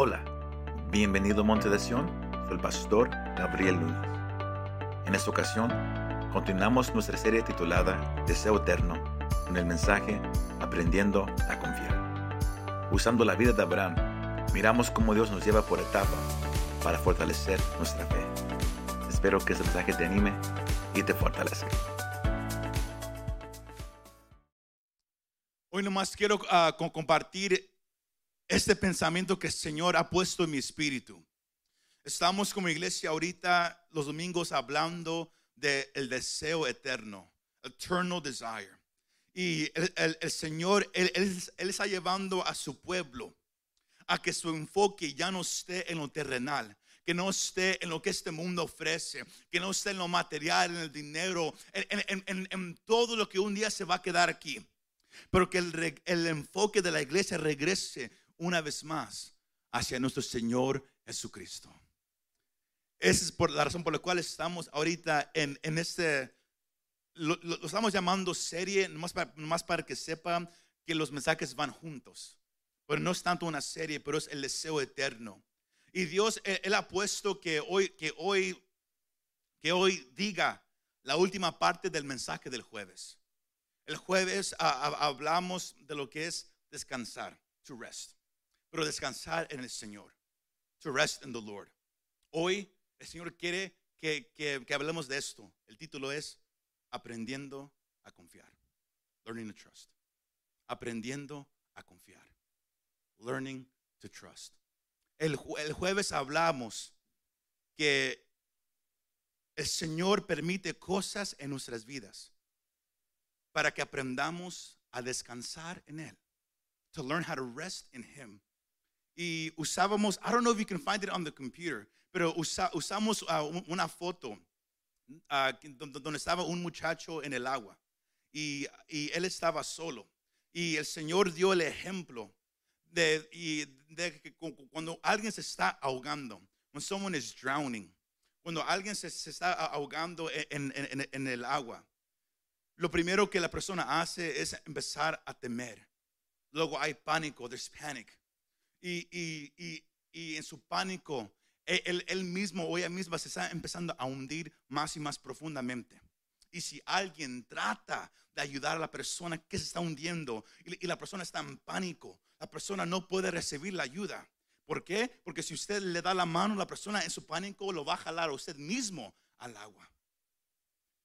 Hola, bienvenido a Monte de Sion, soy el pastor Gabriel Núñez. En esta ocasión, continuamos nuestra serie titulada Deseo Eterno con el mensaje Aprendiendo a Confiar. Usando la vida de Abraham, miramos cómo Dios nos lleva por etapas para fortalecer nuestra fe. Espero que este mensaje te anime y te fortalezca. Hoy nomás quiero co- compartir este pensamiento que el Señor ha puesto en mi espíritu. Estamos como iglesia ahorita los domingos hablando del deseo eterno, eternal desire. Y el, el- el Señor, él, él- él está llevando a su pueblo a que su enfoque ya no esté en lo terrenal, que no esté en lo que este mundo ofrece, que no esté en lo material, en el dinero, en, en- en- en- todo lo que un día se va a quedar aquí. Pero que el, el enfoque de la iglesia regrese una vez más hacia nuestro Señor Jesucristo. Esa es por la razón por la cual estamos ahorita en, en este, lo, estamos llamando serie, nomás para, para que sepan que los mensajes van juntos. Pero no es tanto una serie, pero es el deseo eterno. Y Dios, Él, Él ha puesto que hoy, que hoy, que hoy diga la última parte del mensaje del jueves. El jueves hablamos de lo que es descansar, to rest. Pero descansar en el Señor, to rest in the Lord. Hoy el Señor quiere que, que, que hablemos de esto. El título es Aprendiendo a confiar. Learning to trust. Aprendiendo a confiar. Learning to trust. El, el jueves hablamos que el Señor permite cosas en nuestras vidas para que aprendamos a descansar en Él. To learn how to rest in Him. Y usábamos, I don't know if you can find it on the computer, pero usa- usamos un- una foto don- donde estaba un muchacho en el agua y, y él estaba solo. Y el Señor dio el ejemplo de, y de que cu- cu- cuando alguien se está ahogando, when someone is drowning, cuando alguien se, se está ahogando en- en- en- en el agua, lo primero que la persona hace es empezar a temer. Luego hay pánico, there's panic. Y, y- y- y en su pánico, e- él, él mismo o ella misma se está empezando a hundir más y más profundamente. Y si alguien trata de ayudar a la persona que se está hundiendo y, la persona está en pánico, la persona no puede recibir la ayuda. ¿Por qué? Porque si usted le da la mano, la persona en su pánico lo va a jalar a usted mismo al agua.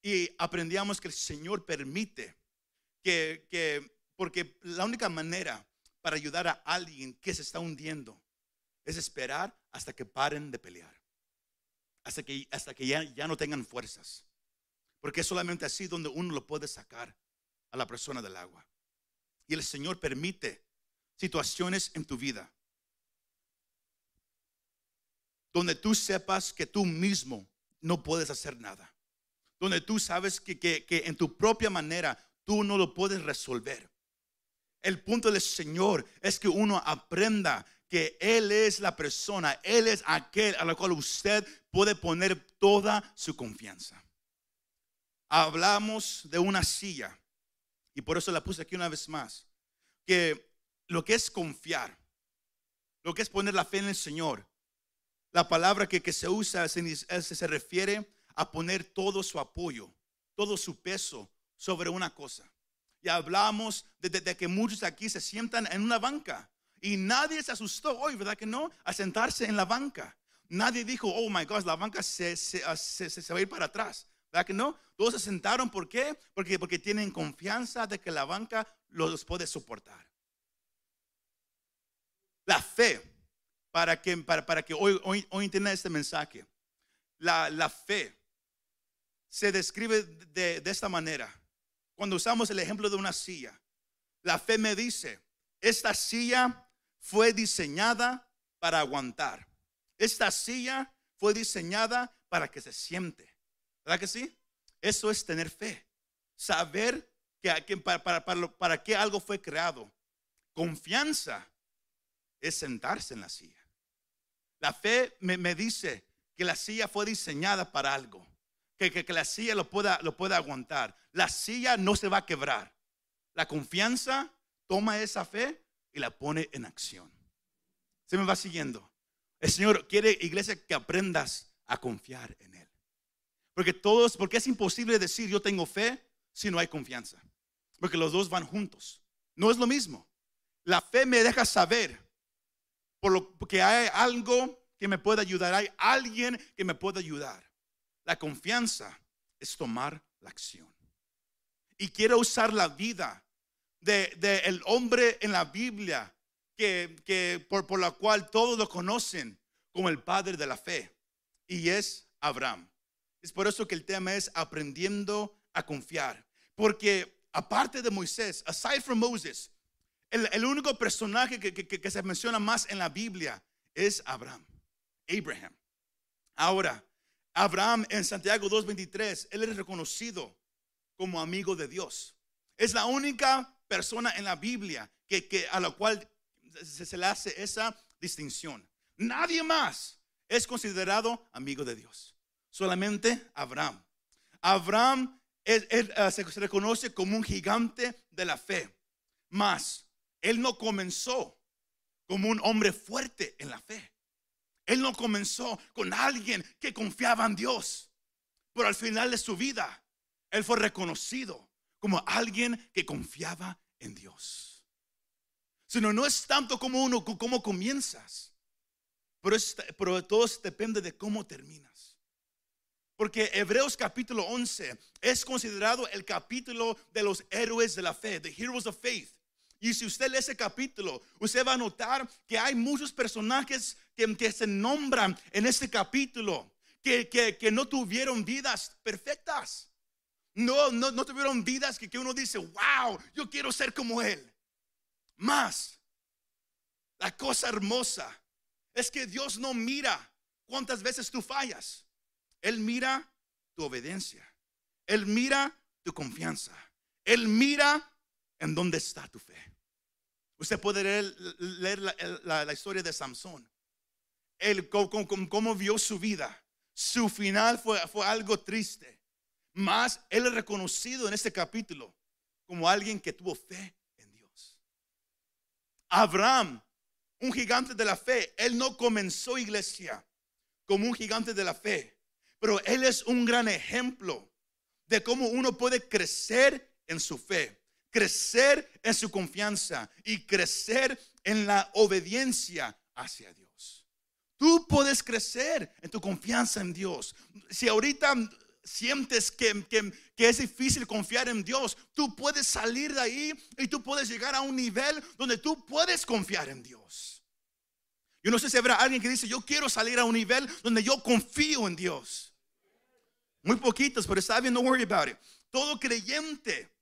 Y aprendíamos que el Señor permite que, que, porque la única manera para ayudar a alguien que se está hundiendo es esperar hasta que paren de pelear, hasta que, hasta que ya, ya no tengan fuerzas, porque es solamente así donde uno lo puede sacar a la persona del agua. Y el Señor permite situaciones en tu vida donde tú sepas que tú mismo no puedes hacer nada donde tú sabes que, que- que en tu propia manera tú no lo puedes resolver. El punto del Señor es que uno aprenda que Él es la persona, Él es aquel a la cual usted puede poner toda su confianza. Hablamos de una silla y por eso la puse aquí una vez más, que lo que es confiar, lo que es poner la fe en el Señor, la palabra que, se usa se, se- se refiere a poner todo su apoyo, todo su peso sobre una cosa. Y hablamos de, que muchos aquí se sientan en una banca y nadie se asustó hoy, ¿verdad que no? A sentarse en la banca. Nadie dijo, oh my God, la banca se, ah, se- se- se va a ir para atrás. ¿Verdad que no? Todos se sentaron, ¿por qué? Porque, porque tienen confianza de que la banca los puede soportar. La fe, para que, para, para que hoy, hoy, hoy entienda este mensaje. La, la fe se describe de, de esta manera. Cuando usamos el ejemplo de una silla, la fe me dice, esta silla fue diseñada para aguantar. Esta silla fue diseñada para que se siente. ¿Verdad que sí? Eso es tener fe. Saber que, para, para, qué algo fue creado. Confianza es sentarse en la silla. La fe me dice que la silla fue diseñada para algo. Que, que- la silla lo pueda, lo pueda aguantar. La silla no se va a quebrar. La confianza toma esa fe y la pone en acción. Se me va siguiendo. El Señor quiere, iglesia, que aprendas a confiar en Él. Porque todos, porque es imposible decir yo tengo fe si no hay confianza. Porque los dos van juntos. No es lo mismo. La fe me deja saber por lo que hay algo que me puede ayudar, hay alguien que me puede ayudar. La confianza es tomar la acción. Y quiero usar la vida del de, el hombre en la Biblia que, que por, por la cual todos lo conocen como el padre de la fe. Y es Abraham. Es por eso que el tema es aprendiendo a confiar. Porque aparte de Moisés, aside from Moses, el, el único personaje que, que, que, se menciona más en la Biblia es Abraham. Abraham. Ahora, Abraham en Santiago 2.23, él es reconocido como amigo de Dios. Es la única persona en la Biblia que, a la cual se, le hace esa distinción. Nadie más es considerado amigo de Dios. Solamente Abraham. Abraham uh, se, se reconoce como un gigante de la fe. Mas él no comenzó como un hombre fuerte en la fe. Él no comenzó con alguien que confiaba en Dios. Pero al final de su vida, él fue reconocido como alguien que confiaba en Dios. Sino no es tanto como uno, cómo comienzas, pero, pero todo depende de cómo terminas. Porque Hebreos capítulo 11 es considerado el capítulo de los héroes de la fe, the heroes of faith. Y si usted lee ese capítulo, usted va a notar que hay muchos personajes que, se nombran en este capítulo que, que, que, no tuvieron vidas perfectas. No, no, no tuvieron vidas que, que uno dice, wow, yo quiero ser como él. Más, la cosa hermosa es que Dios no mira cuántas veces tú fallas. Él mira tu obediencia. Él mira tu confianza. Él mira en dónde está tu fe. Usted puede leer, la, historia de Samson. Él cómo, vio su vida. Su final fue, algo triste. Mas él es reconocido en este capítulo como alguien que tuvo fe en Dios. Abraham un gigante de la fe. Él no comenzó iglesia como un gigante de la fe, pero él es un gran ejemplo de cómo uno puede crecer en su fe, crecer en su confianza y crecer en la obediencia hacia Dios. Tú puedes crecer en tu confianza en Dios. Si ahorita sientes que, que, es difícil confiar en Dios, tú puedes salir de ahí y tú puedes llegar a un nivel donde tú puedes confiar en Dios. Yo no sé si habrá alguien que dice, yo quiero salir a un nivel donde yo confío en Dios. Muy poquitos, pero está bien, no worry about it. Todo creyente.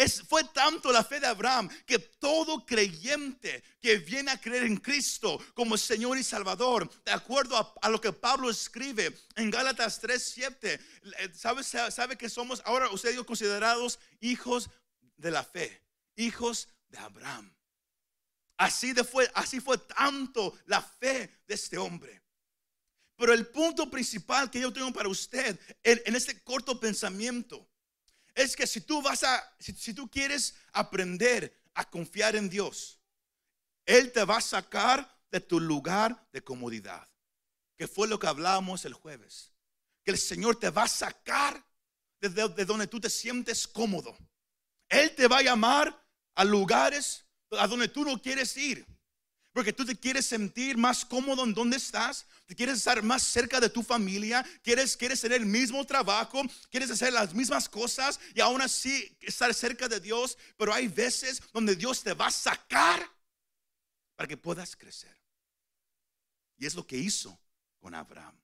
Es, fue tanto la fe de Abraham que todo creyente que viene a creer en Cristo como Señor y Salvador, de acuerdo a, lo que Pablo escribe en Gálatas 3:7, ¿sabe, sabe que somos ahora ustedes considerados hijos de la fe, hijos de Abraham. Así, de fue, así fue tanto la fe de este hombre. Pero el punto principal que yo tengo para usted en, este corto pensamiento es que si tú vas a, si, tú quieres aprender a confiar en Dios, Él te va a sacar de tu lugar de comodidad, que fue lo que hablábamos el jueves. Que el Señor te va a sacar de, de donde tú te sientes cómodo. Él te va a llamar a lugares a donde tú no quieres ir. Porque tú te quieres sentir más cómodo en donde estás, te quieres estar más cerca de tu familia, quieres, quieres tener el mismo trabajo, quieres hacer las mismas cosas y aún así estar cerca de Dios. Pero hay veces donde Dios te va a sacar para que puedas crecer. Y es lo que hizo con Abraham.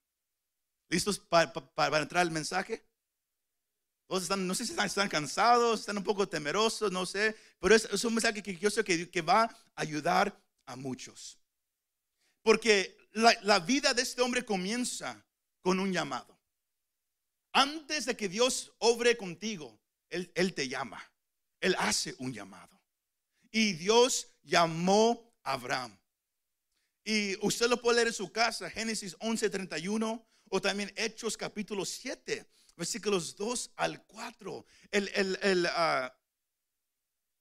¿Listos para, para entrar al mensaje? Todos están, no sé si están, cansados, están un poco temerosos, no sé, pero es, un mensaje que yo sé que, que, va a ayudar a muchos. Porque la, vida de este hombre comienza con un llamado. Antes de que Dios obre contigo, Él, él te llama. Él hace un llamado. Y Dios llamó a Abraham. Y usted lo puede leer en su casa, Génesis 11:31 o también Hechos capítulo 7 versículos 2 al 4. El, el, el uh,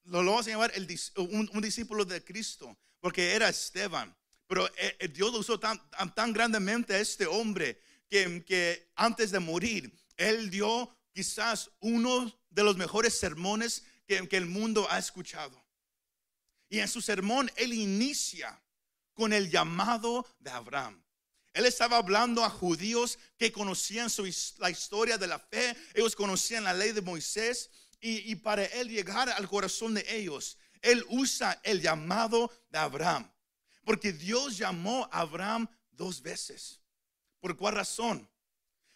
lo, vamos a llamar un, un, discípulo de Cristo, porque era Esteban. Pero eh, eh, Dios lo usó tan, tan, tan grandemente a este hombre que, que antes de morir, él dio quizás uno de los mejores sermones que, que el mundo ha escuchado. Y en su sermón, él inicia con el llamado de Abraham. Él estaba hablando a judíos que conocían su, la historia de la fe, ellos conocían la ley de Moisés y, y, para él llegar al corazón de ellos, él usa el llamado de Abraham. Porque Dios llamó a Abraham dos veces. ¿Por cuál razón?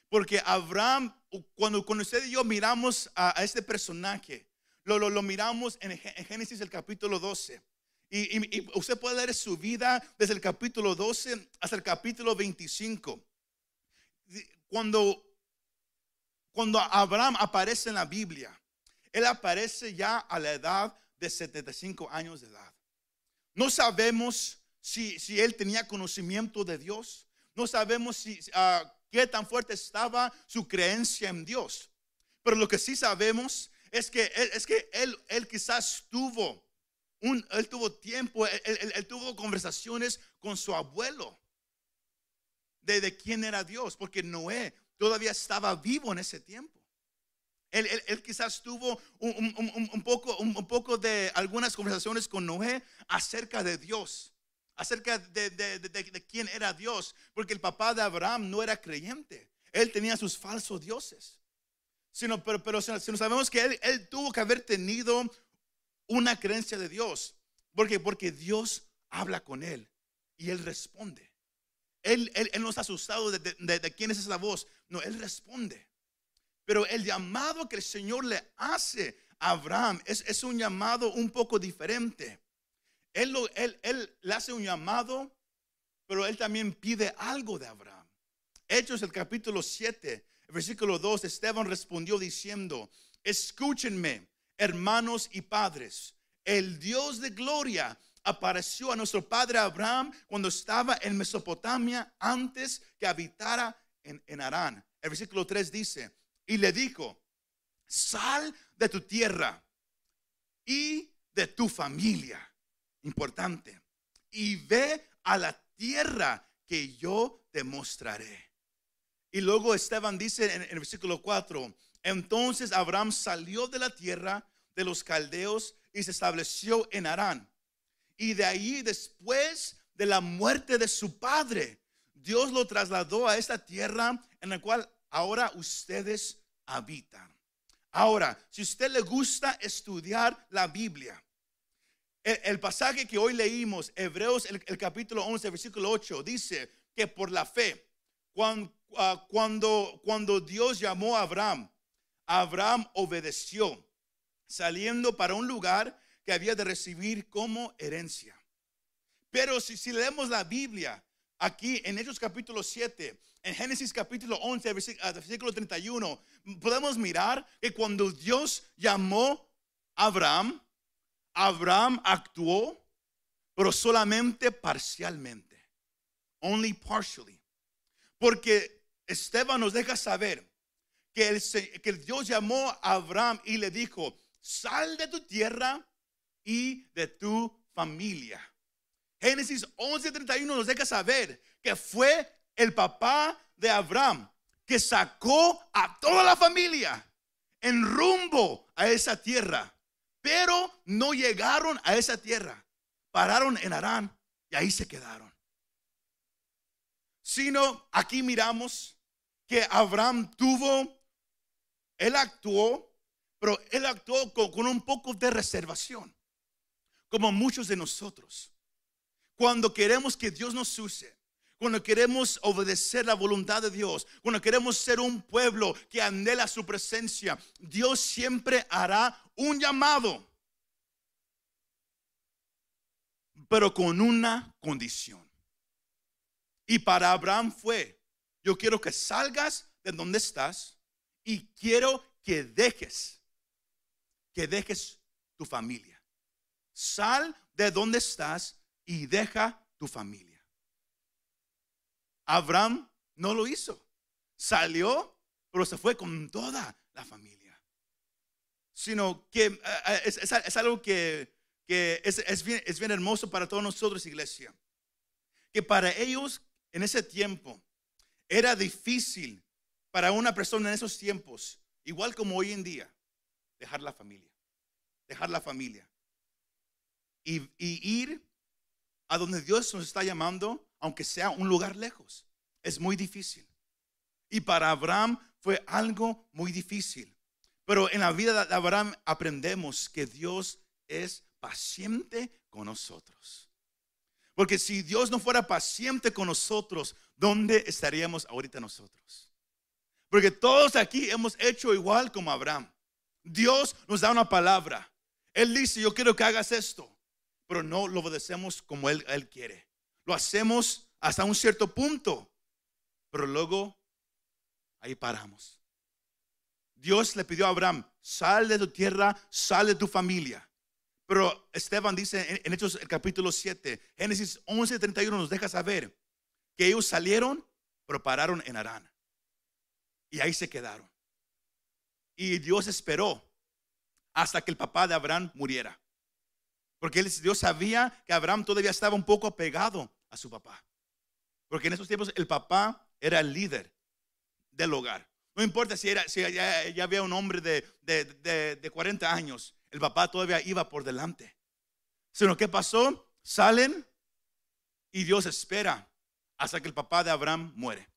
Porque Abraham, cuando, cuando usted y yo miramos a, este personaje, lo, lo, miramos en, Génesis el capítulo 12. Y, usted puede leer su vida desde el capítulo 12 hasta el capítulo 25. Cuando, cuando Abraham aparece en la Biblia, él aparece ya a la edad de 75 años de edad. No sabemos si, si él tenía conocimiento de Dios. No sabemos si, uh, qué tan fuerte estaba su creencia en Dios. Pero lo que sí sabemos es que él, es que él, él quizás tuvo, un, él tuvo tiempo, él, tuvo conversaciones con su abuelo de, de quién era Dios, porque Noé todavía estaba vivo en ese tiempo. Él, él, quizás tuvo un, un, un, poco, un, poco de algunas conversaciones con Noé acerca de Dios acerca de, quién era Dios, porque el papá de Abraham no era creyente, él tenía sus falsos dioses. Sino, pero, pero si no sabemos que él, él, tuvo que haber tenido una creencia de Dios, porque, porque Dios habla con él y él responde. Él, él, él no está asustado de, quién es esa voz, no, él responde. Pero el llamado que el Señor le hace a Abraham es, es un llamado un poco diferente. Él, él, le hace un llamado, pero él también pide algo de Abraham. Hechos el capítulo 7, versículo 2, Esteban respondió diciendo, escúchenme, hermanos y padres, el Dios de gloria apareció a nuestro padre Abraham cuando estaba en Mesopotamia antes que habitara en, en Arán. El versículo 3 dice, y le dijo, sal de tu tierra y de tu familia importante, y ve a la tierra que yo te mostraré. Y luego Esteban dice en, el versículo 4, entonces Abraham salió de la tierra de los caldeos y se estableció en Arán. Y de ahí después de la muerte de su padre, Dios lo trasladó a esta tierra en la cual ahora ustedes habitan. Ahora, si usted le gusta estudiar la Biblia, el, pasaje que hoy leímos, Hebreos, el, capítulo 11, versículo 8, dice que por la fe, ah, cuando, cuando, Dios llamó a Abraham, Abraham obedeció, saliendo para un lugar que había de recibir como herencia. Pero si, si leemos la Biblia, aquí en Hechos capítulo 7, en Génesis capítulo 11, ah, versículo 31, podemos mirar que cuando Dios llamó a Abraham, Abraham actuó, pero solamente parcialmente. Only partially. Porque Esteban nos deja saber que, el, que Dios llamó a Abraham y le dijo, sal de tu tierra y de tu familia. Génesis 11:31 nos deja saber que fue el papá de Abraham que sacó a toda la familia en rumbo a esa tierra pero no llegaron a esa tierra. Pararon en Arán y ahí se quedaron. Sino aquí miramos que Abraham tuvo, él actuó, pero él actuó con, un poco de reservación, como muchos de nosotros. Cuando queremos que Dios nos use, cuando queremos obedecer la voluntad de Dios, cuando queremos ser un pueblo que anhela su presencia, Dios siempre hará un llamado, pero con una condición. Y para Abraham fue, yo quiero que salgas de donde estás y quiero que dejes, que dejes tu familia. Sal de donde estás y deja tu familia. Abraham no lo hizo. Salió, pero se fue con toda la familia. Sino que eh, eh, es, algo que, es, bien, es bien hermoso para todos nosotros, iglesia. que para ellos en ese tiempo era difícil para una persona en esos tiempos, igual como hoy en día, dejar la familia, dejar la familia y, y ir a donde Dios nos está llamando, aunque sea un lugar lejos. Es muy difícil. Y para Abraham fue algo muy difícil. Pero en la vida de Abraham aprendemos que Dios es paciente con nosotros. Porque si Dios no fuera paciente con nosotros, ¿dónde estaríamos ahorita nosotros? Porque todos aquí hemos hecho igual como Abraham. Dios nos da una palabra. Él dice, yo quiero que hagas esto, pero no lo obedecemos como Él, quiere. Lo hacemos hasta un cierto punto, pero luego ahí paramos. Dios le pidió a Abraham, sal de tu tierra, sal de tu familia. Pero Esteban dice en, Hechos el capítulo 7, Génesis 11, 31 nos deja saber que ellos salieron, pero pararon en Arán. Y ahí se quedaron. Y Dios esperó hasta que el papá de Abraham muriera. Porque Dios sabía que Abraham todavía estaba un poco apegado a su papá. Porque en esos tiempos el papá era el líder del hogar. No importa si, era, si ya, había un hombre de, de, 40 años, el papá todavía iba por delante. Sino, ¿qué pasó? Salen y Dios espera hasta que el papá de Abraham muere.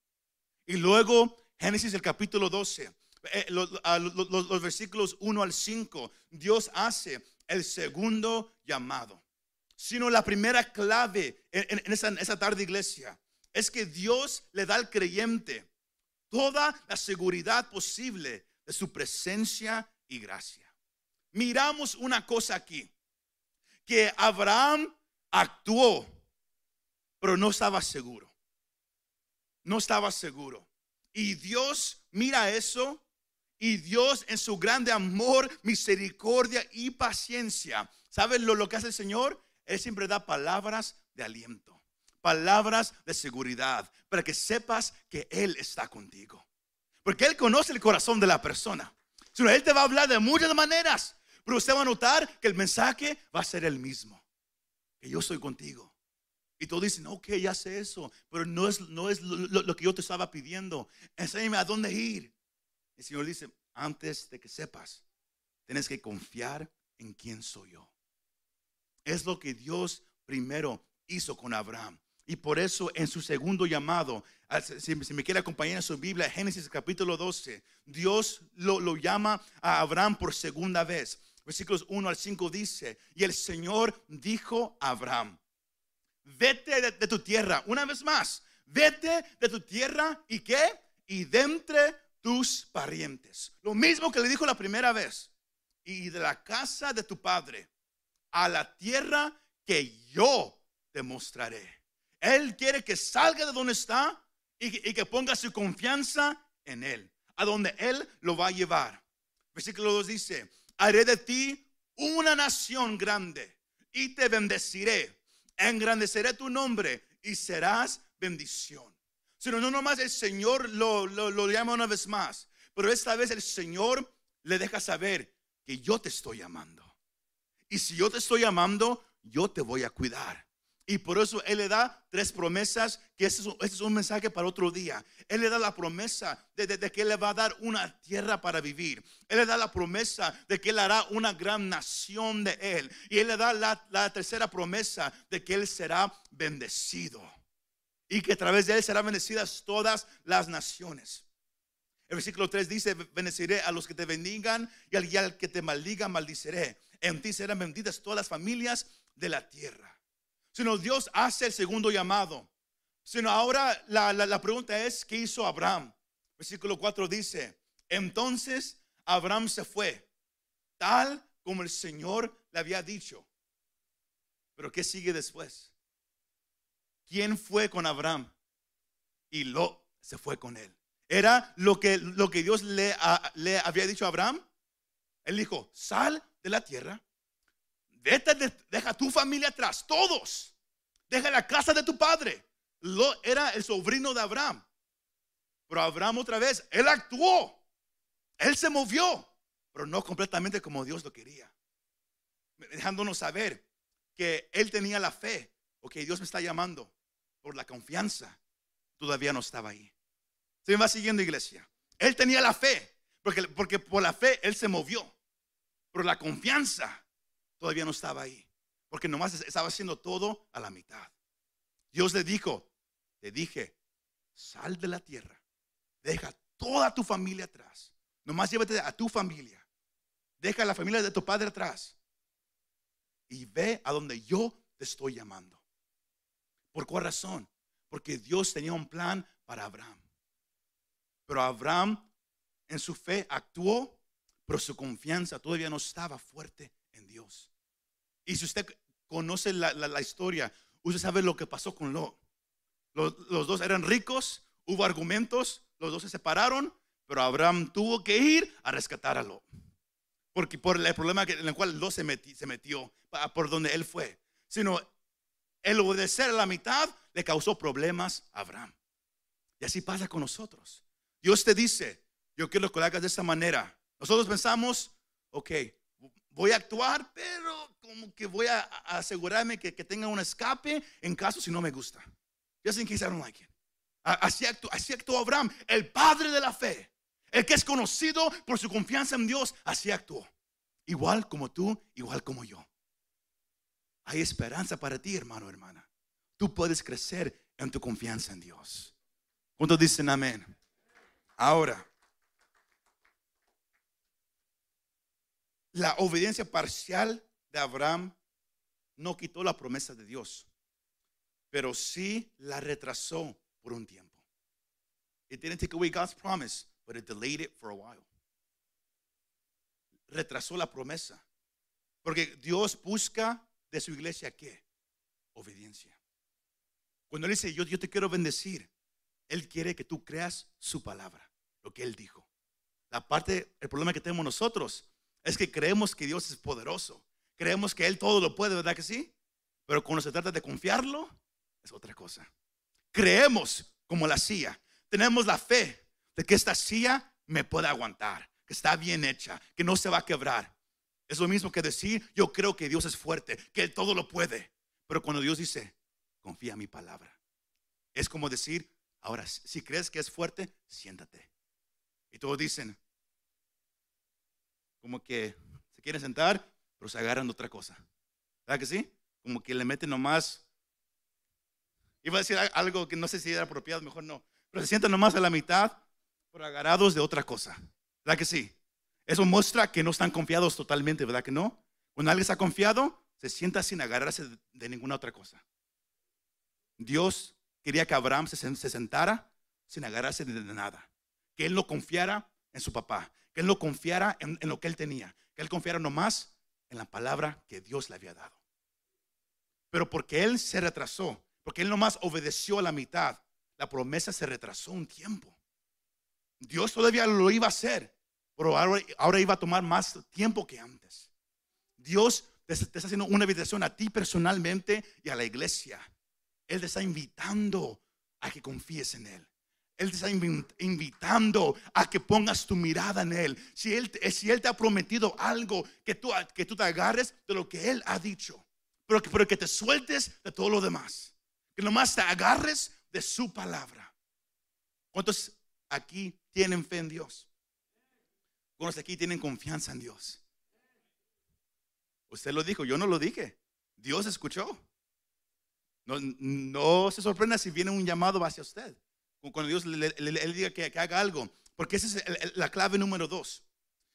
Y luego, Génesis el capítulo 12, eh, los, versículos 1 al 5, Dios hace el segundo llamado. Sino la primera clave en, esa, tarde iglesia es que Dios le da al creyente toda la seguridad posible de su presencia y gracia. Miramos una cosa aquí, que Abraham actuó, pero no estaba seguro. No estaba seguro. Y Dios mira eso y Dios en su grande amor, misericordia y paciencia, ¿sabes lo, lo que hace el Señor? Él siempre da palabras de aliento palabras de seguridad para que sepas que Él está contigo. Porque Él conoce el corazón de la persona. Él te va a hablar de muchas maneras, pero usted va a notar que el mensaje va a ser el mismo. Que yo soy contigo. Y todos dicen, ok, ya sé eso, pero no es, no es lo, que yo te estaba pidiendo. Enséñame a dónde ir. El Señor dice, antes de que sepas, tienes que confiar en quién soy yo. Es lo que Dios primero hizo con Abraham. Y por eso en su segundo llamado, si, me quiere acompañar en su Biblia, Génesis capítulo 12, Dios lo, llama a Abraham por segunda vez. Versículos 1 al 5 dice, y el Señor dijo a Abraham, vete de, tu tierra, una vez más, vete de tu tierra y qué? Y de entre tus parientes. Lo mismo que le dijo la primera vez, y de la casa de tu padre a la tierra que yo te mostraré. Él quiere que salga de donde está y que, ponga su confianza en Él, a donde Él lo va a llevar. Versículo 2 dice, haré de ti una nación grande y te bendeciré. Engrandeceré tu nombre y serás bendición. Sino no nomás el Señor lo, lo, llama una vez más, pero esta vez el Señor le deja saber que yo te estoy llamando. Y si yo te estoy llamando, yo te voy a cuidar. Y por eso Él le da tres promesas, que este es, un, mensaje para otro día. Él le da la promesa de, que Él le va a dar una tierra para vivir. Él le da la promesa de que Él hará una gran nación de Él. Y Él le da la, la tercera promesa de que Él será bendecido. Y que a través de Él serán bendecidas todas las naciones. El versículo 3 dice, bendeciré a los que te bendigan y al, que te maldiga, maldiceré. En ti serán benditas todas las familias de la tierra sino Dios hace el segundo llamado. Sino ahora la, pregunta es, ¿qué hizo Abraham? Versículo 4 dice, entonces Abraham se fue, tal como el Señor le había dicho. Pero ¿qué sigue después? ¿Quién fue con Abraham? Y lo se fue con él. Era lo que, lo que Dios le, le había dicho a Abraham. Él dijo, sal de la tierra, Vete, deja tu familia atrás, todos. Deja la casa de tu padre. Lo, era el sobrino de Abraham. Pero Abraham otra vez, él actuó. Él se movió, pero no completamente como Dios lo quería. Dejándonos saber que él tenía la fe. Ok, Dios me está llamando. Por la confianza, todavía no estaba ahí. Se me va siguiendo, iglesia. Él tenía la fe, porque, porque por la fe él se movió. Pero la confianza todavía no estaba ahí, porque nomás estaba haciendo todo a la mitad. Dios le dijo, te dije, sal de la tierra, deja toda tu familia atrás, nomás llévate a tu familia, deja la familia de tu padre atrás y ve a donde yo te estoy llamando. ¿Por cuál razón? Porque Dios tenía un plan para Abraham. Pero Abraham en su fe actuó, pero su confianza todavía no estaba fuerte en Dios. Y si usted conoce la, historia, usted sabe lo que pasó con Lot. Los, dos eran ricos, hubo argumentos, los dos se separaron, pero Abraham tuvo que ir a rescatar a Lot. Porque por el problema en el cual Lot se se metió por donde él fue. Sino el obedecer a la mitad le causó problemas a Abraham. Y así pasa con nosotros. Dios te dice, yo quiero que lo hagas de esa manera. Nosotros pensamos, ok, voy a actuar, pero como que voy a, asegurarme que, tenga un escape en caso si no me gusta. Just in case I don't like it. Así actuó, así actuó Abraham, el padre de la fe, el que es conocido por su confianza en Dios, así actuó. Igual como tú, igual como yo. Hay esperanza para ti, hermano, hermana. Tú puedes crecer en tu confianza en Dios. ¿Cuántos dicen amén? Ahora, la obediencia parcial de Abraham no quitó la promesa de Dios, pero sí la retrasó por un tiempo. It didn't take away God's promise, but it delayed it for a while. Retrasó la promesa. Porque Dios busca de su iglesia qué? Obediencia. Cuando Él dice, yo, yo te quiero bendecir, Él quiere que tú creas su palabra, lo que Él dijo. La parte, el problema que tenemos nosotros es que creemos que Dios es poderoso. Creemos que Él todo lo puede, ¿verdad que sí? Pero cuando se trata de confiarlo, es otra cosa. Creemos como la silla. Tenemos la fe de que esta silla me puede aguantar, que está bien hecha, que no se va a quebrar. Es lo mismo que decir, yo creo que Dios es fuerte, que todo lo puede. Pero cuando Dios dice, confía en mi palabra, es como decir, ahora, si crees que es fuerte, siéntate. Y todos dicen, como que se quieren sentar, pero se agarran de otra cosa. ¿Verdad que sí? Como que le meten nomás. Iba a decir algo que no sé si era apropiado, mejor no. Pero se sientan nomás a la mitad, pero agarrados de otra cosa. ¿Verdad que sí? Eso muestra que no están confiados totalmente, ¿verdad que no? Cuando alguien está confiado, se sienta sin agarrarse de ninguna otra cosa. Dios quería que Abraham se, sentara sin agarrarse de nada. Que él no confiara en su papá. Que él no confiara en, en lo que él tenía. Que él confiara nomás en la palabra que Dios le había dado. Pero porque él se retrasó, porque él nomás obedeció a la mitad, la promesa se retrasó un tiempo. Dios todavía lo iba a hacer, pero ahora, iba a tomar más tiempo que antes. Dios te, está haciendo una invitación a ti personalmente y a la iglesia. Él te está invitando a que confíes en Él. Él te está invitando a que pongas tu mirada en Él. Si Él, si él te ha prometido algo, que tú, que tú te agarres de lo que Él ha dicho. Pero que, pero que te sueltes de todo lo demás. Que nomás te agarres de su palabra. ¿Cuántos aquí tienen fe en Dios? ¿Cuántos aquí tienen confianza en Dios? Usted lo dijo, yo no lo dije. Dios escuchó. No, no se sorprenda si viene un llamado hacia usted. Cuando Dios le, diga que, haga algo. Porque esa es la clave número dos.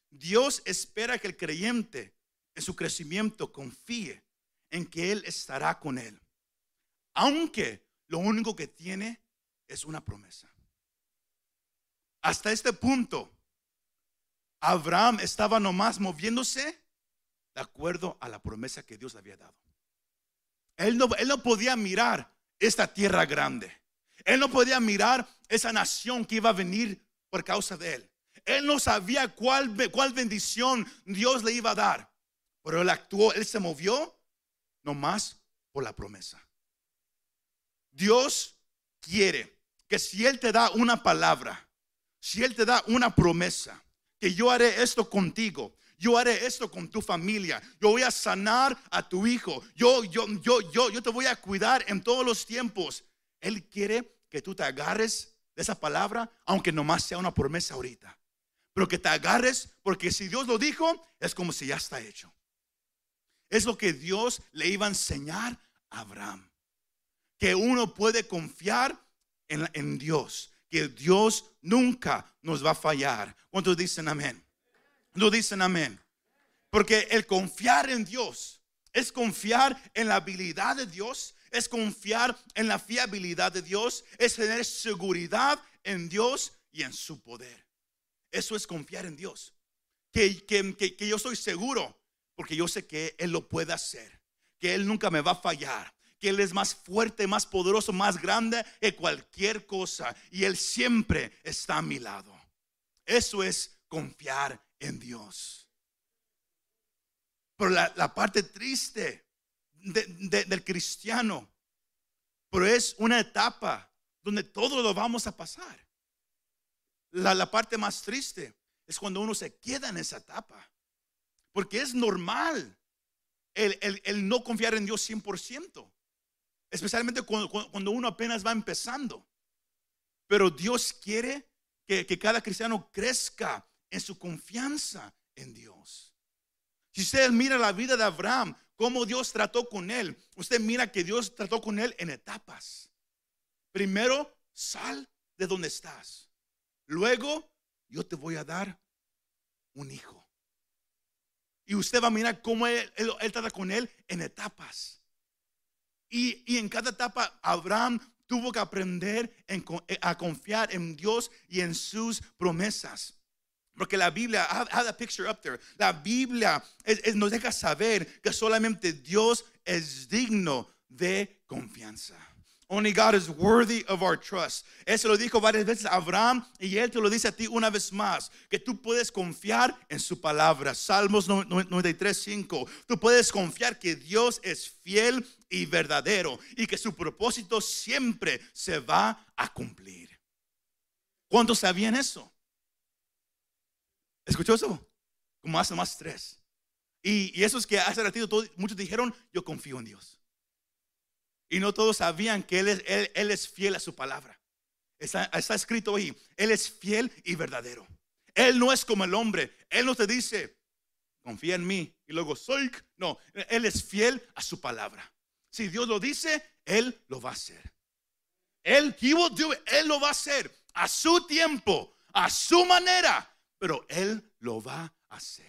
Dios espera que el creyente en su crecimiento confíe en que Él estará con él. Aunque lo único que tiene es una promesa. Hasta este punto, Abraham estaba nomás moviéndose de acuerdo a la promesa que Dios le había dado. Él no, él no podía mirar esta tierra grande. Él no podía mirar esa nación que iba a venir por causa de él. Él no sabía cuál, cuál bendición Dios le iba a dar. Pero él actuó, él se movió nomás por la promesa. Dios quiere que si Él te da una palabra, si Él te da una promesa, que yo haré esto contigo, yo haré esto con tu familia. Yo voy a sanar a tu hijo. Yo, yo, yo, yo, yo te voy a cuidar en todos los tiempos. Él quiere que tú te agarres de esa palabra, aunque nomás sea una promesa ahorita. Pero que te agarres, porque si Dios lo dijo, es como si ya está hecho. Es lo que Dios le iba a enseñar a Abraham. Que uno puede confiar en, en Dios. Que Dios nunca nos va a fallar. ¿Cuántos dicen amén? No dicen amén. Porque el confiar en Dios es confiar en la habilidad de Dios, es confiar en la fiabilidad de Dios, es tener seguridad en Dios y en su poder. Eso es confiar en Dios. Que, que, yo soy seguro porque yo sé que Él lo puede hacer, que Él nunca me va a fallar, que Él es más fuerte, más poderoso, más grande que cualquier cosa y Él siempre está a mi lado. Eso es confiar en Dios. Pero la, parte triste del cristiano, pero es una etapa donde todo lo vamos a pasar. La, parte más triste es cuando uno se queda en esa etapa. Porque es normal el, no confiar en Dios 100%. Especialmente cuando, uno apenas va empezando. Pero Dios quiere que, que cada cristiano crezca en su confianza en Dios. Si usted mira la vida de Abraham, cómo Dios trató con él, usted mira que Dios trató con él en etapas. Primero, sal de donde estás. Luego, yo te voy a dar un hijo. Y usted va a mirar cómo él, trata con él en etapas. Y, en cada etapa, Abraham tuvo que aprender a confiar en Dios y en sus promesas. Porque la Biblia, I have, a picture up there. La Biblia nos deja saber que solamente Dios es digno de confianza. Only God is worthy of our trust. Eso lo dijo varias veces Abraham y él te lo dice a ti una vez más, que tú puedes confiar en su palabra. Salmos 93, 5. Tú puedes confiar que Dios es fiel y verdadero y que su propósito siempre se va a cumplir. ¿Cuántos sabían eso? ¿Escuchó eso? Como hace más tres. Y, y esos que hace ratito muchos dijeron, yo confío en Dios. Y no todos sabían que Él es, él, es fiel a su palabra. Está, está, escrito ahí, Él es fiel y verdadero. Él no es como el hombre. Él no te dice, confía en mí. Y luego soy. No, Él es fiel a su palabra. Si Dios lo dice, Él lo va a hacer. Él, Él lo va a hacer a su tiempo, a su manera pero Él lo va a hacer.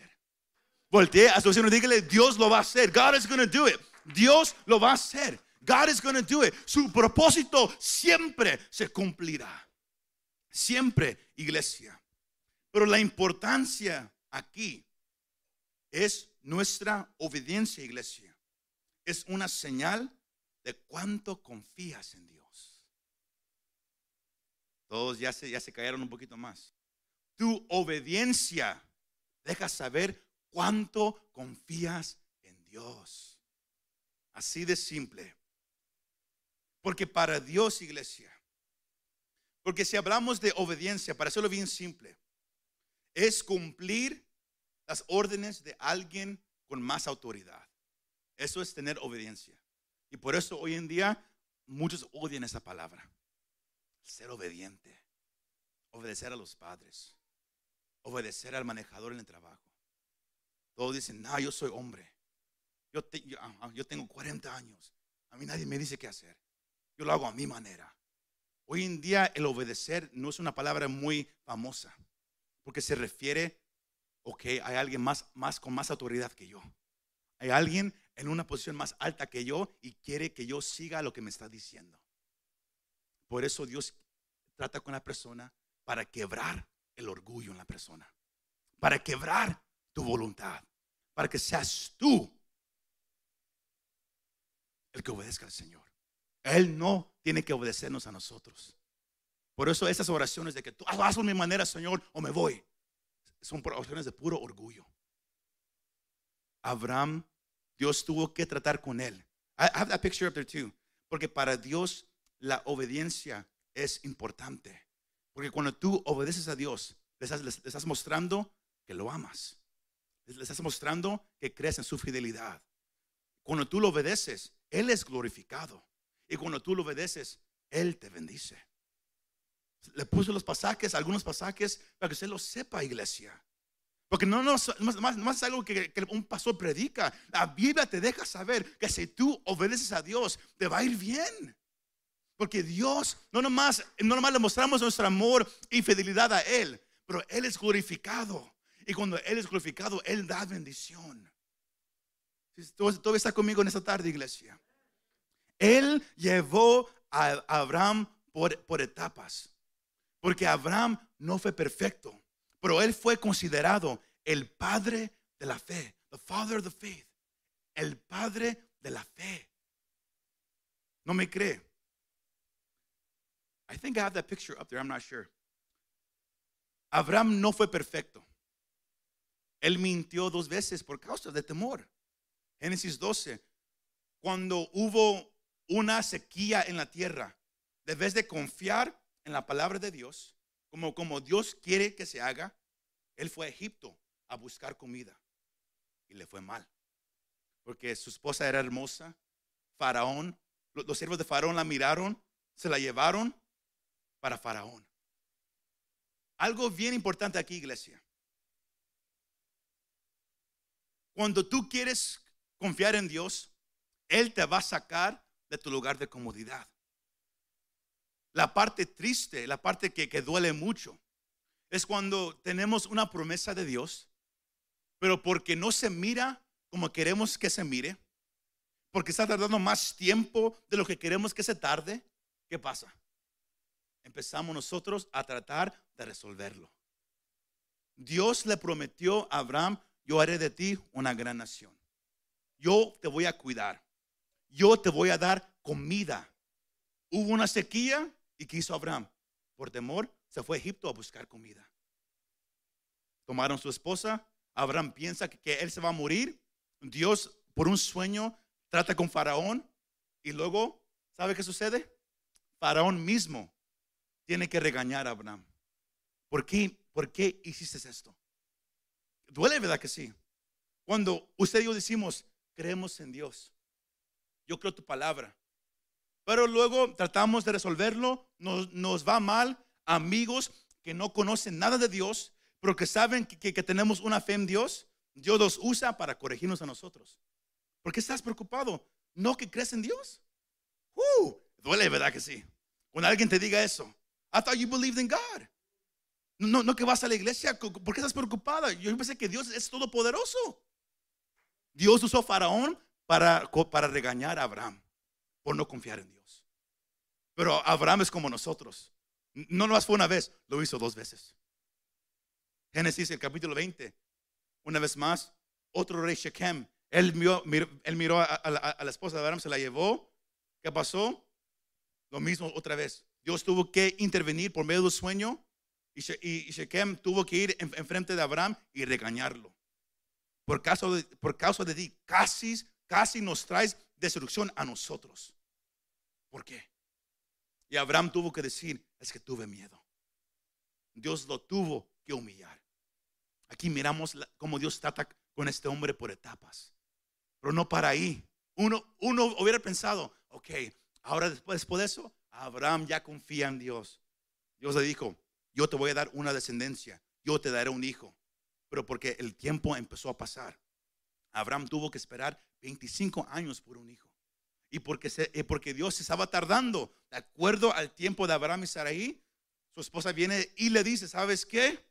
Voltee a su vecino y dígale, Dios lo va a hacer. God is going to do it. Dios lo va a hacer. God is going to do it. Su propósito siempre se cumplirá. Siempre, iglesia. Pero la importancia aquí es nuestra obediencia, iglesia. Es una señal de cuánto confías en Dios. Todos ya se, ya se cayeron un poquito más tu obediencia deja saber cuánto confías en Dios. Así de simple. Porque para Dios, iglesia, porque si hablamos de obediencia, para hacerlo bien simple, es cumplir las órdenes de alguien con más autoridad. Eso es tener obediencia. Y por eso hoy en día muchos odian esa palabra. Ser obediente. Obedecer a los padres obedecer al manejador en el trabajo. Todos dicen, no, yo soy hombre. Yo, ah, ah, tengo 40 años. A mí nadie me dice qué hacer. Yo lo hago a mi manera. Hoy en día el obedecer no es una palabra muy famosa, porque se refiere, ok, hay alguien más, más con más autoridad que yo. Hay alguien en una posición más alta que yo y quiere que yo siga lo que me está diciendo. Por eso Dios trata con la persona para quebrar el orgullo en la persona, para quebrar tu voluntad, para que seas tú el que obedezca al Señor. Él no tiene que obedecernos a nosotros. Por eso esas oraciones de que tú hazlo a mi manera, Señor, o me voy, son oraciones de puro orgullo. Abraham, Dios tuvo que tratar con él. I have that picture up there too. Porque para Dios la obediencia es importante. Porque cuando tú obedeces a Dios, le estás, mostrando que lo amas. Le estás mostrando que crees en su fidelidad. Cuando tú lo obedeces, Él es glorificado. Y cuando tú lo obedeces, Él te bendice. Le puse los pasajes, algunos pasajes, para que usted lo sepa, iglesia. Porque no, no, más, es algo que, un pastor predica. La Biblia te deja saber que si tú obedeces a Dios, te va a ir bien. Porque Dios, no nomás, no nomás le mostramos nuestro amor y fidelidad a Él, pero Él es glorificado. Y cuando Él es glorificado, Él da bendición. Todavía está conmigo en esta tarde, iglesia. Él llevó a Abraham por, etapas. Porque Abraham no fue perfecto, pero él fue considerado el padre de la fe. The father of the faith. El padre de la fe. No me cree. I think I have that picture up there, I'm not sure. Abraham no fue perfecto. Él mintió dos veces por causa de temor. Génesis 12. Cuando hubo una sequía en la tierra, debes de confiar en la palabra de Dios, como, como Dios quiere que se haga, él fue a Egipto a buscar comida y le fue mal. Porque su esposa era hermosa, Faraón, los, los siervos de Faraón la miraron, se la llevaron para Faraón. Algo bien importante aquí, iglesia. Cuando tú quieres confiar en Dios, Él te va a sacar de tu lugar de comodidad. La parte triste, la parte que, duele mucho, es cuando tenemos una promesa de Dios, pero porque no se mira como queremos que se mire, porque está tardando más tiempo de lo que queremos que se tarde, ¿qué pasa? Empezamos nosotros a tratar de resolverlo. Dios le prometió a Abraham, yo haré de ti una gran nación. Yo te voy a cuidar. Yo te voy a dar comida. Hubo una sequía, ¿Y qué hizo Abraham? Por temor, se fue a Egipto a buscar comida. Tomaron su esposa. Abraham piensa que, él se va a morir. Dios, por un sueño, trata con Faraón. Y luego, ¿sabe qué sucede? Faraón mismo tiene que regañar a Abraham. ¿Por qué, ¿Por qué hiciste esto? Duele, ¿verdad que sí? Cuando usted y yo decimos, creemos en Dios. Yo creo tu palabra. Pero luego tratamos de resolverlo, nos, va mal, amigos que no conocen nada de Dios, pero que saben que, tenemos una fe en Dios, Dios los usa para corregirnos a nosotros. ¿Por qué estás preocupado? ¿No que crees en Dios? Uh, duele, ¿verdad que sí? Cuando alguien te diga eso, I thought you believed in God. No, no que vas a la iglesia, ¿por qué estás preocupada? Yo pensé que Dios es todopoderoso. Dios usó a Faraón para, para regañar a Abraham por no confiar en Dios. Pero Abraham es como nosotros. No más fue una vez, lo hizo dos veces. Génesis, el capítulo 20. Una vez más, otro rey Shechem. Él miró, él miró a, la, esposa de Abraham, se la llevó. ¿Qué pasó? Lo mismo otra vez. Dios tuvo que intervenir por medio del sueño y, Shechem tuvo que ir enfrente de Abraham y regañarlo. Por causa de, por causa de ti, casi, casi nos traes destrucción a nosotros. ¿Por qué? Y Abraham tuvo que decir, es que tuve miedo. Dios lo tuvo que humillar. Aquí miramos cómo Dios trata con este hombre por etapas. Pero no para ahí. Uno, uno hubiera pensado, ok, ahora después, después de eso, Abraham ya confía en Dios. Dios le dijo, yo te voy a dar una descendencia, yo te daré un hijo. Pero porque el tiempo empezó a pasar, Abraham tuvo que esperar 25 años por un hijo. Y porque, Dios se estaba tardando, de acuerdo al tiempo de Abraham y Sarai, su esposa viene y le dice, ¿sabes qué?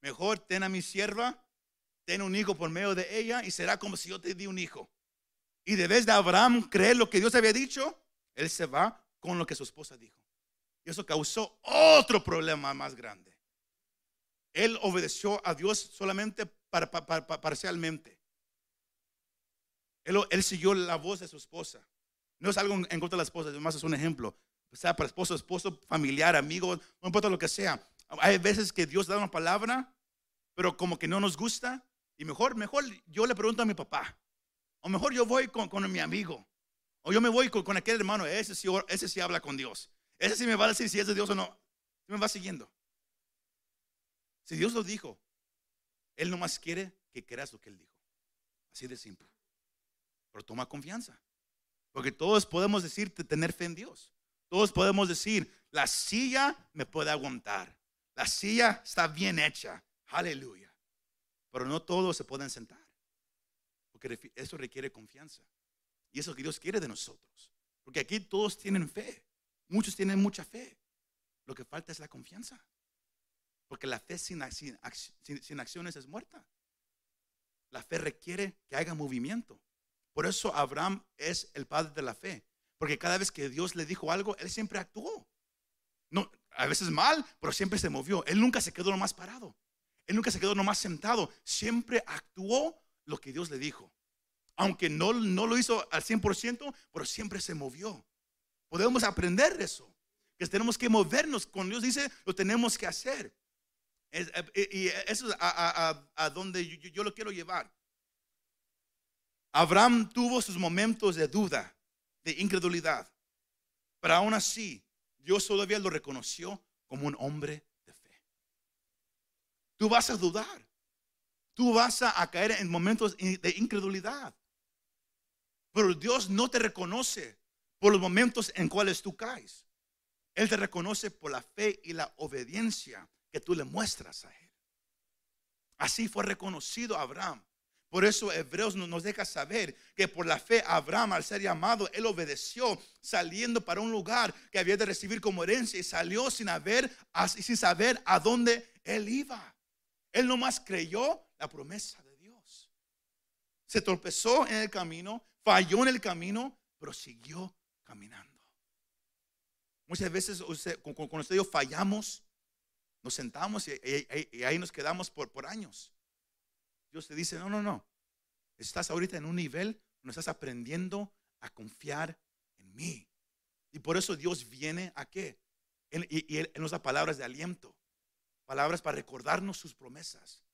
Mejor ten a mi sierva, ten un hijo por medio de ella y será como si yo te di un hijo. Y de vez de Abraham creer lo que Dios había dicho, él se va con lo que su esposa dijo. Y eso causó otro problema más grande. Él obedeció a Dios solamente parcialmente. Él, siguió la voz de su esposa. No es algo en contra de la esposa, además es un ejemplo. O sea, para esposo, esposo, familiar, amigo, no importa lo que sea. Hay veces que Dios da una palabra, pero como que no nos gusta. Y mejor, mejor yo le pregunto a mi papá. O mejor yo voy con, mi amigo. O yo me voy con, aquel hermano. Ese sí, ese sí habla con Dios. Ese sí me va a decir si es de Dios o no. Me va siguiendo. Si Dios lo dijo, Él nomás quiere que creas lo que Él dijo. Así de simple. Pero toma confianza. Porque todos podemos decir tener fe en Dios. Todos podemos decir, la silla me puede aguantar. La silla está bien hecha. Aleluya. Pero no todos se pueden sentar. Porque eso requiere confianza. Y eso que Dios quiere de nosotros. Porque aquí todos tienen fe. Muchos tienen mucha fe. Lo que falta es la confianza. Porque la fe sin, sin, acciones es muerta. La fe requiere que haya movimiento. Por eso Abraham es el padre de la fe. Porque cada vez que Dios le dijo algo, él siempre actuó. No, a veces mal, pero siempre se movió. Él nunca se quedó nomás parado. Él nunca se quedó nomás sentado. Siempre actuó lo que Dios le dijo. Aunque no, no lo hizo al 100%, pero siempre se movió. Podemos aprender eso. Que tenemos que movernos. Cuando Dios dice, lo tenemos que hacer. Eh, y eso es a, donde yo, lo quiero llevar. Abraham tuvo sus momentos de duda, de incredulidad. Pero aún así, Dios todavía lo reconoció como un hombre de fe. Tú vas a dudar. Tú vas a, caer en momentos de incredulidad. Pero Dios no te reconoce por los momentos en cuales tú caes. Él te reconoce por la fe y la obediencia que tú le muestras a Él. Así fue reconocido Abraham. Por eso Hebreos nos deja saber que por la fe Abraham, al ser llamado, él obedeció, saliendo para un lugar que había de recibir como herencia y salió sin haber, sin saber a dónde él iba. Él nomás creyó la promesa de Dios. Se tropezó en el camino, falló en el camino, pero siguió caminando. Muchas veces usted, cuando usted fallamos, nos sentamos y, ahí nos quedamos por años. Dios te dice, no, no, no. Estás ahorita en un nivel donde estás aprendiendo a confiar en mí. Y por eso Dios viene a qué? y, Él nos da palabras de aliento, palabras para recordarnos sus promesas.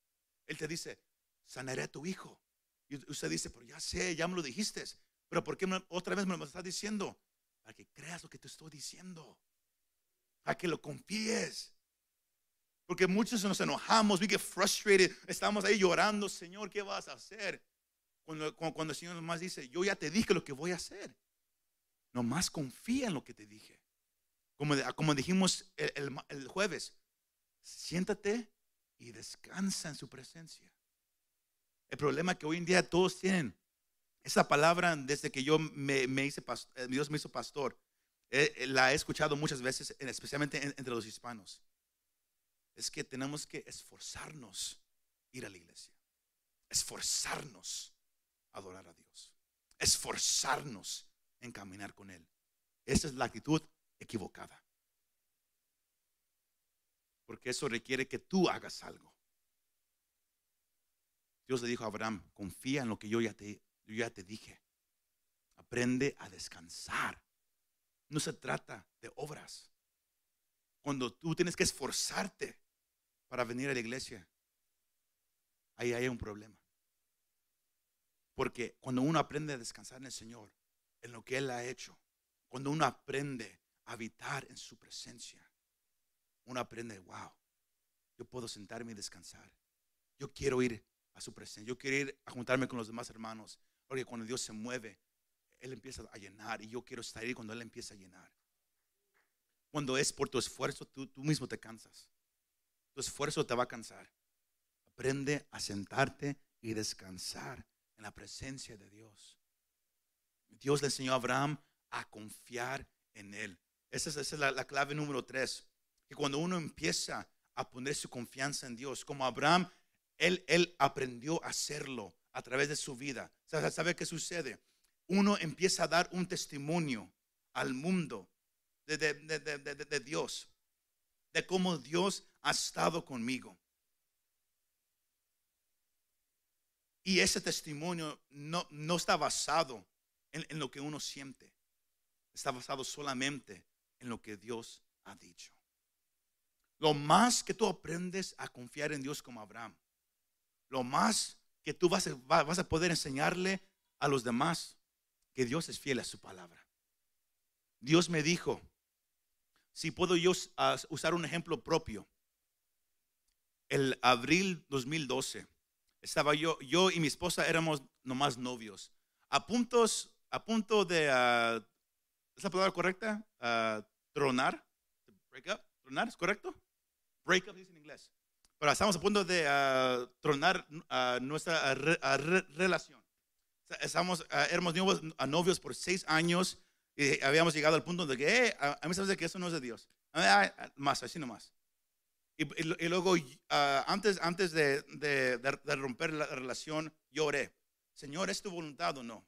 Él te dice, sanaré a tu hijo. Y usted dice, pero ya sé, ya me lo dijiste. Pero ¿por qué otra vez me lo estás diciendo? Para que creas lo que te estoy diciendo. Para que lo confíes. Porque muchos nos enojamos, we get frustrated, estamos ahí llorando, Señor, ¿qué vas a hacer? Cuando, cuando, el Señor nomás dice, yo ya te dije lo que voy a hacer. Nomás confía en lo que te dije. Como, como dijimos el, el, jueves, siéntate y descansa en su presencia. El problema que hoy en día todos tienen, esa palabra desde que yo me, me hice, eh, Dios me hizo pastor, eh, la he escuchado muchas veces, especialmente entre los hispanos es que tenemos que esforzarnos ir a la iglesia. Esforzarnos adorar a Dios. Esforzarnos en caminar con Él. Esa es la actitud equivocada. Porque eso requiere que tú hagas algo. Dios le dijo a Abraham, confía en lo que yo ya te, yo ya te dije. Aprende a descansar. No se trata de obras. Cuando tú tienes que esforzarte para venir a la iglesia, ahí hay un problema. Porque cuando uno aprende a descansar en el Señor, en lo que Él ha hecho, cuando uno aprende a habitar en su presencia, uno aprende, wow, yo puedo sentarme y descansar. Yo quiero ir a su presencia, yo quiero ir a juntarme con los demás hermanos, porque cuando Dios se mueve, Él empieza a llenar y yo quiero estar ahí cuando Él empieza a llenar. Cuando es por tu esfuerzo, tú, tú mismo te cansas tu esfuerzo te va a cansar. Aprende a sentarte y descansar en la presencia de Dios. Dios le enseñó a Abraham a confiar en él. Esa es, la, clave número tres. Que cuando uno empieza a poner su confianza en Dios, como Abraham, él, aprendió a hacerlo a través de su vida. ¿Sabe qué sucede? Uno empieza a dar un testimonio al mundo de, de Dios, de cómo Dios ha estado conmigo. Y ese testimonio no, no está basado en, lo que uno siente. Está basado solamente en lo que Dios ha dicho. Lo más que tú aprendes a confiar en Dios como Abraham, lo más que tú vas a, vas a poder enseñarle a los demás que Dios es fiel a su palabra. Dios me dijo, si puedo yo usar un ejemplo propio, el abril 2012, estaba yo, yo y mi esposa éramos nomás novios, a, puntos, a punto de, ah, ¿Es la palabra correcta? Ah, tronar. Break up. ¿Tronar es correcto? Break up dice en inglés. Pero estamos a punto de ah, tronar nuestra re- re- relación. Estamos, éramos novios, novios por seis años y habíamos llegado al punto de que, eh, a, a mí sabes de que eso no es de Dios. Más, así nomás. Y, y luego, ah, antes, antes de, de- de- de romper la relación, yo oré. Señor, ¿es tu voluntad o no?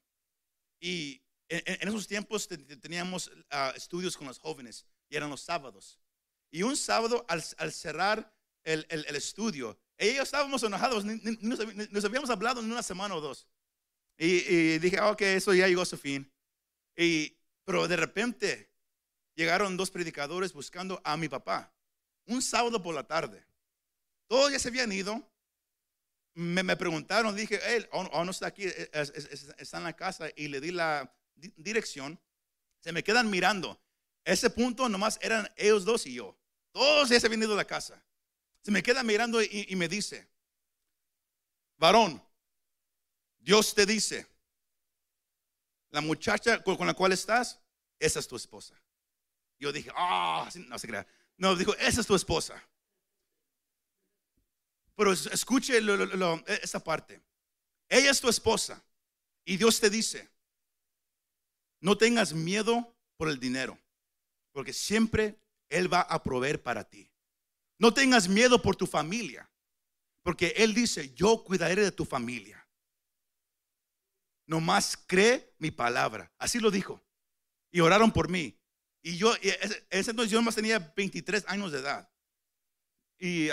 Y en, en- esos tiempos te- te- teníamos ah, estudios con los jóvenes y eran los sábados. Y un sábado, al, al cerrar el, el- el estudio, ellos estábamos enojados, ni, ni- nos, ni nos habíamos hablado en una semana o dos. Y, y dije, "Ah, ok, eso ya llegó a su fin. Y, pero de repente llegaron dos predicadores buscando a mi papá. Un sábado por la tarde. Todos ya se habían ido. Me, preguntaron, dije, él oh, no está aquí, es- está en la casa. Y le di la di- dirección. Se me quedan mirando. Ese punto nomás eran ellos dos y yo. Todos ya se habían ido de la casa. Se me queda mirando y, me dice, varón, Dios te dice, la muchacha con, la cual estás, esa es tu esposa. Yo dije, ah, sí, no se crea. No, dijo, esa es tu esposa. Pero es- escuche lo- esta parte. Ella es tu esposa y Dios te dice, no tengas miedo por el dinero, porque siempre Él va a proveer para ti. No tengas miedo por tu familia, porque Él dice, yo cuidaré de tu familia. Nomás cree mi palabra. Así lo dijo. Y oraron por mí. Y yo, ese, ese entonces yo nomás tenía 23 años de edad. Y,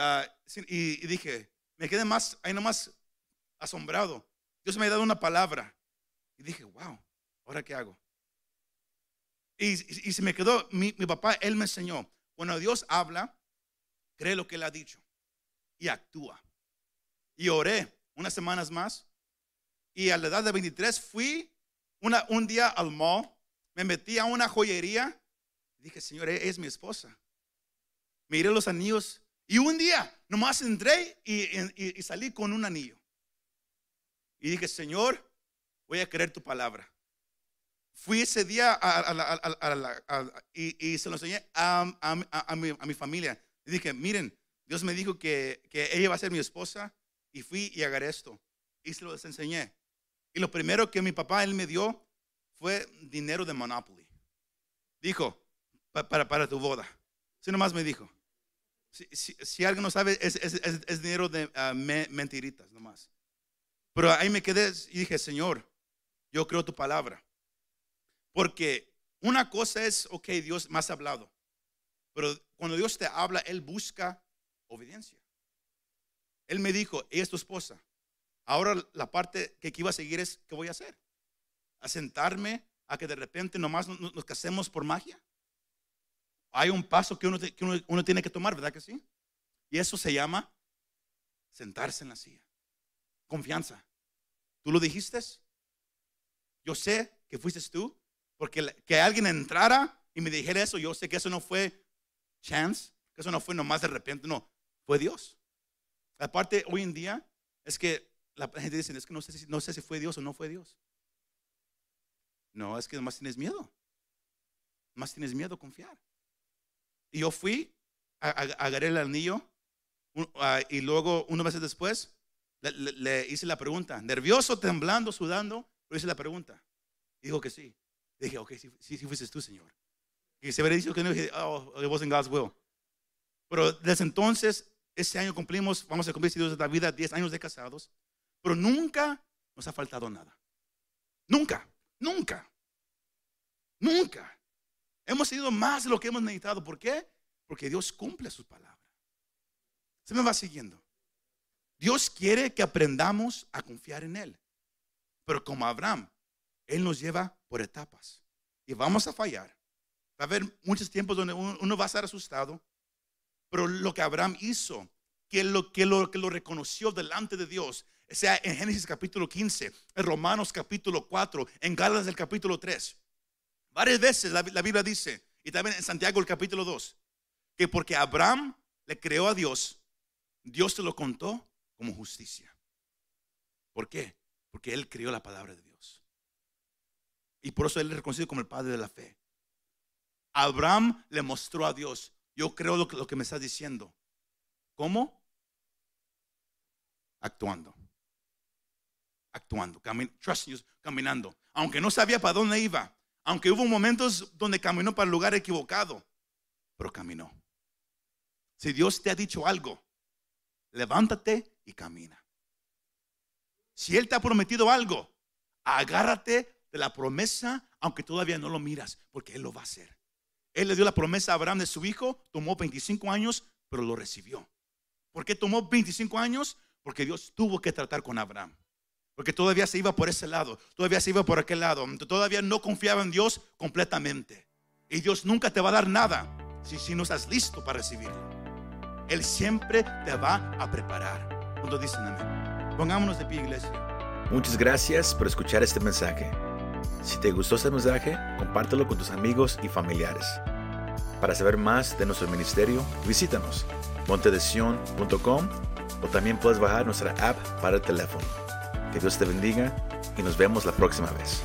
sí, y- y dije, me quedé más, ahí nomás asombrado. Dios me ha dado una palabra. Y dije, wow, ¿ahora qué hago? Y, y- y se me quedó, mi, mi papá, él me enseñó, cuando Dios habla, cree lo que él ha dicho y actúa. Y oré unas semanas más. Y a la edad de 23 fui una, un día al mall, me metí a una joyería. Dije, Señor, ella es mi esposa. Miré los anillos. Y un día nomás entré y, y- salí con un anillo. Y dije, Señor, voy a creer tu palabra. Fui ese día a, y, se lo enseñé mi, a mi familia. Y dije, miren, Dios me dijo que, que ella va a ser mi esposa. Y fui y agarré esto. Y se los enseñé. Y lo primero que mi papá, me dio fue dinero de Monopoly. Dijo, "Pa- para, para tu boda. Así nomás me dijo. Si, si, si alguien no sabe, es, dinero de ah, me- mentiritas nomás. Pero ahí me quedé y dije, Señor, yo creo tu palabra. Porque una cosa es, ok, Dios más ha hablado. Pero cuando Dios te habla, Él busca obediencia. Él me dijo, ella es tu esposa. Ahora la parte que iba a seguir es, ¿qué voy a hacer? ¿A sentarme a que de repente nomás nos casemos por magia? Hay un paso que, uno, que uno- tiene que tomar, ¿verdad que sí? Y eso se llama sentarse en la silla. Confianza. ¿Tú lo dijiste? Yo sé que fuiste tú, porque que alguien entrara y me dijera eso, yo sé que eso no fue chance, que eso no fue nomás de repente, no, fue Dios. Aparte, hoy en día es que la gente dice, es que no sé, si, no sé si fue Dios o no fue Dios. No, es que nomás tienes miedo. Más tienes miedo a confiar. Y yo fui, agarré el anillo ah, y luego, unos meses después, le, hice la pregunta, nervioso, temblando, sudando, le hice la pregunta. Dijo que sí. Dije, ok, sí, sí, sí fuiste tú, Señor. Y se hubiera dicho que no, dije, oh, it wasn't God's will. Pero desde entonces, este año cumplimos, vamos a cumplir, si Dios da vida, 10 años de casados. Pero nunca nos ha faltado nada. Nunca, nunca, nunca. Hemos tenido más de lo que hemos necesitado. ¿Por qué? Porque Dios cumple sus palabras. Se me va siguiendo. Dios quiere que aprendamos a confiar en Él. Pero como Abraham, Él nos lleva por etapas. Y vamos a fallar. Va a haber muchos tiempos donde uno, va a estar asustado. Pero lo que Abraham hizo, que lo, que, lo, que lo reconoció delante de Dios, sea en Génesis capítulo 15, en Romanos capítulo 4, en Gálatas el capítulo 3. Varias veces la, Biblia dice, y también en Santiago el capítulo 2, que porque Abraham le creó a Dios, Dios se lo contó como justicia. ¿Por qué? Porque él creó la palabra de Dios. Y por eso él es reconocido como el padre de la fe. Abraham le mostró a Dios, yo creo lo que, me estás diciendo. ¿Cómo? Actuando. Actuando, caminando. Aunque no sabía para dónde iba, aunque hubo momentos donde caminó para el lugar equivocado, pero caminó. Si Dios te ha dicho algo, levántate y camina. Si Él te ha prometido algo, agárrate de la promesa, aunque todavía no lo miras, porque Él lo va a hacer. Él le dio la promesa a Abraham de su hijo, tomó 25 años, pero lo recibió. ¿Por qué tomó 25 años? Porque Dios tuvo que tratar con Abraham. Porque todavía se iba por ese lado, todavía se iba por aquel lado, todavía no confiaba en Dios completamente. Y Dios nunca te va a dar nada si, no estás listo para recibirlo. Él siempre te va a preparar. Cuando dicen amén. Pongámonos de pie, iglesia. Muchas gracias por escuchar este mensaje. Si te gustó este mensaje, compártelo con tus amigos y familiares. Para saber más de nuestro ministerio, visítanos montedesion.com o también puedes bajar nuestra app para el teléfono. Que Dios te bendiga y nos vemos la próxima vez.